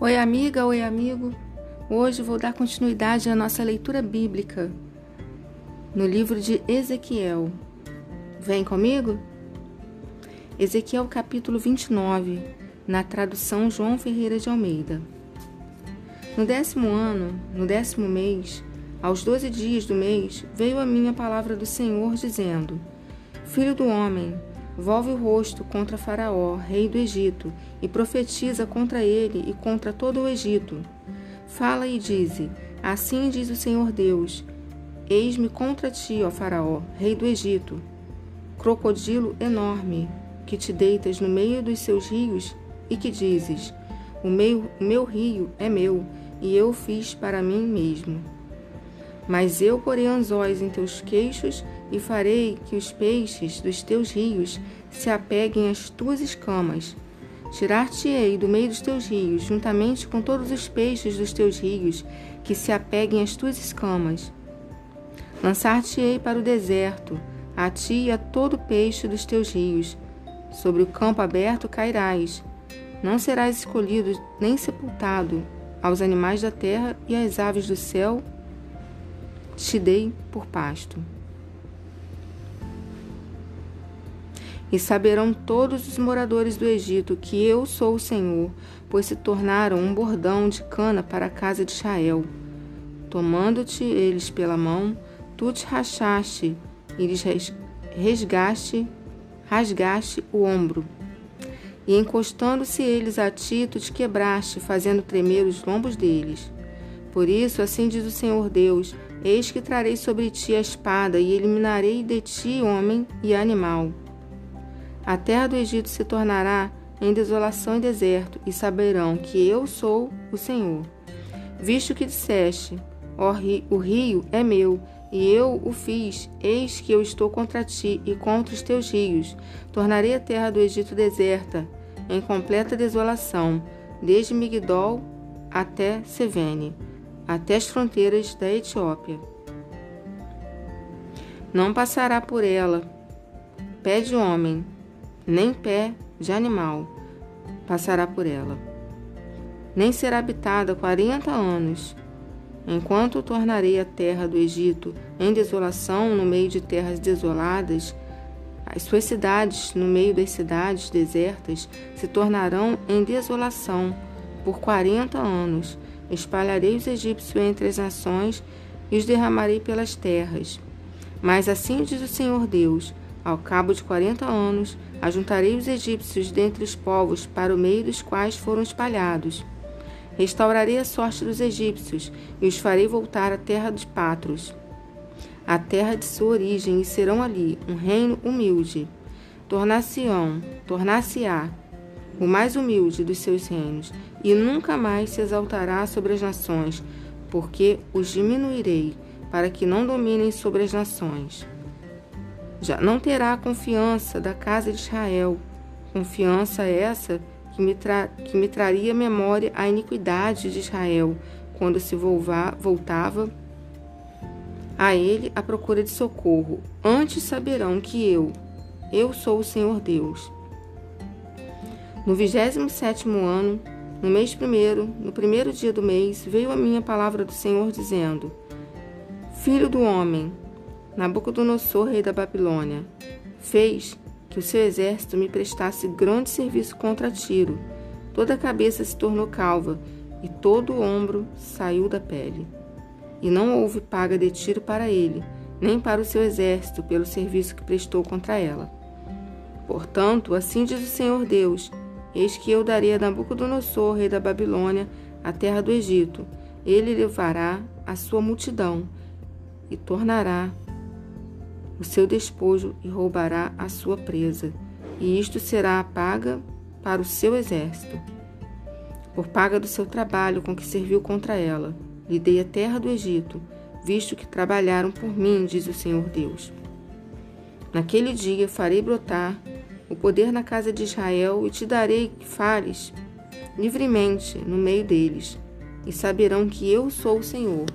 Oi, amiga, oi, amigo. Hoje vou dar continuidade à nossa leitura bíblica no livro de Ezequiel. Vem comigo? Ezequiel capítulo 29, na tradução João Ferreira de Almeida. No décimo ano, no décimo mês, aos doze dias do mês, veio a minha palavra do Senhor, dizendo: Filho do homem, volve o rosto contra Faraó, rei do Egito, e profetiza contra ele e contra todo o Egito. Fala e dize: Assim diz o Senhor Deus: Eis-me contra ti, ó Faraó, rei do Egito, crocodilo enorme, que te deitas no meio dos seus rios e que dizes: O meu, o meu rio é meu, e eu fiz para mim mesmo. Mas eu porei anzóis em teus queixos e farei que os peixes dos teus rios se apeguem às tuas escamas. Tirar-te-ei do meio dos teus rios, juntamente com todos os peixes dos teus rios, que se apeguem às tuas escamas. Lançar-te-ei para o deserto, a ti e a todo peixe dos teus rios. Sobre o campo aberto cairás. Não serás escolhido nem sepultado. Aos animais da terra e às aves do céu te dei por pasto. E saberão todos os moradores do Egito que eu sou o Senhor, pois se tornaram um bordão de cana para a casa de Israel. Tomando-te eles pela mão, tu te rachaste e lhes resgaste, rasgaste o ombro. E encostando-se eles a ti, tu te quebraste, fazendo tremer os lombos deles. Por isso, assim diz o Senhor Deus: Eis que trarei sobre ti a espada, e eliminarei de ti homem e animal a terra do Egito se tornará em desolação e deserto, e saberão que eu sou o Senhor. Visto que disseste: o rio é meu, e eu o fiz, eis que eu estou contra ti e contra os teus rios. Tornarei a terra do Egito deserta, em completa desolação, desde Migdol até Sevene, até as fronteiras da Etiópia. Não passará por ela pé de homem, nem pé de animal passará por ela. Nem será habitada quarenta anos, enquanto tornarei a terra do Egito em desolação no meio de terras desoladas, as suas cidades, no meio das cidades desertas, se tornarão em desolação por quarenta anos. Espalharei os egípcios entre as nações e os derramarei pelas terras. Mas assim diz o Senhor Deus: ao cabo de quarenta anos, ajuntarei os egípcios dentre os povos para o meio dos quais foram espalhados. Restaurarei a sorte dos egípcios e os farei voltar à terra dos Patros, à terra de sua origem, e serão ali um reino humilde. Tornar-se-ão, tornar-se-á o mais humilde dos seus reinos, e nunca mais se exaltará sobre as nações, porque os diminuirei, para que não dominem sobre as nações. Já não terá a confiança da casa de Israel, confiança essa que me, tra que me traria memória a iniquidade de Israel, quando se voltava a ele à procura de socorro. Antes saberão que eu, eu sou o Senhor Deus. No vigésimo sétimo ano, no mês primeiro, no primeiro dia do mês, veio a minha palavra do Senhor dizendo: Filho do homem, Nabucodonosor, rei da Babilônia, fez que o seu exército me prestasse grande serviço contra Tiro. Toda a cabeça se tornou calva e todo o ombro saiu da pele. E não houve paga de Tiro para ele, nem para o seu exército pelo serviço que prestou contra ela. Portanto, assim diz o Senhor Deus: Eis que eu darei a Nabucodonosor, rei da Babilônia, a terra do Egito. Ele levará a sua multidão e tornará o seu despojo e roubará a sua presa, e isto será a paga para o seu exército. Por paga do seu trabalho com que serviu contra ela, lhe dei a terra do Egito, visto que trabalharam por mim, diz o Senhor Deus. Naquele dia farei brotar o poder na casa de Israel e te darei que fales livremente no meio deles, e saberão que eu sou o Senhor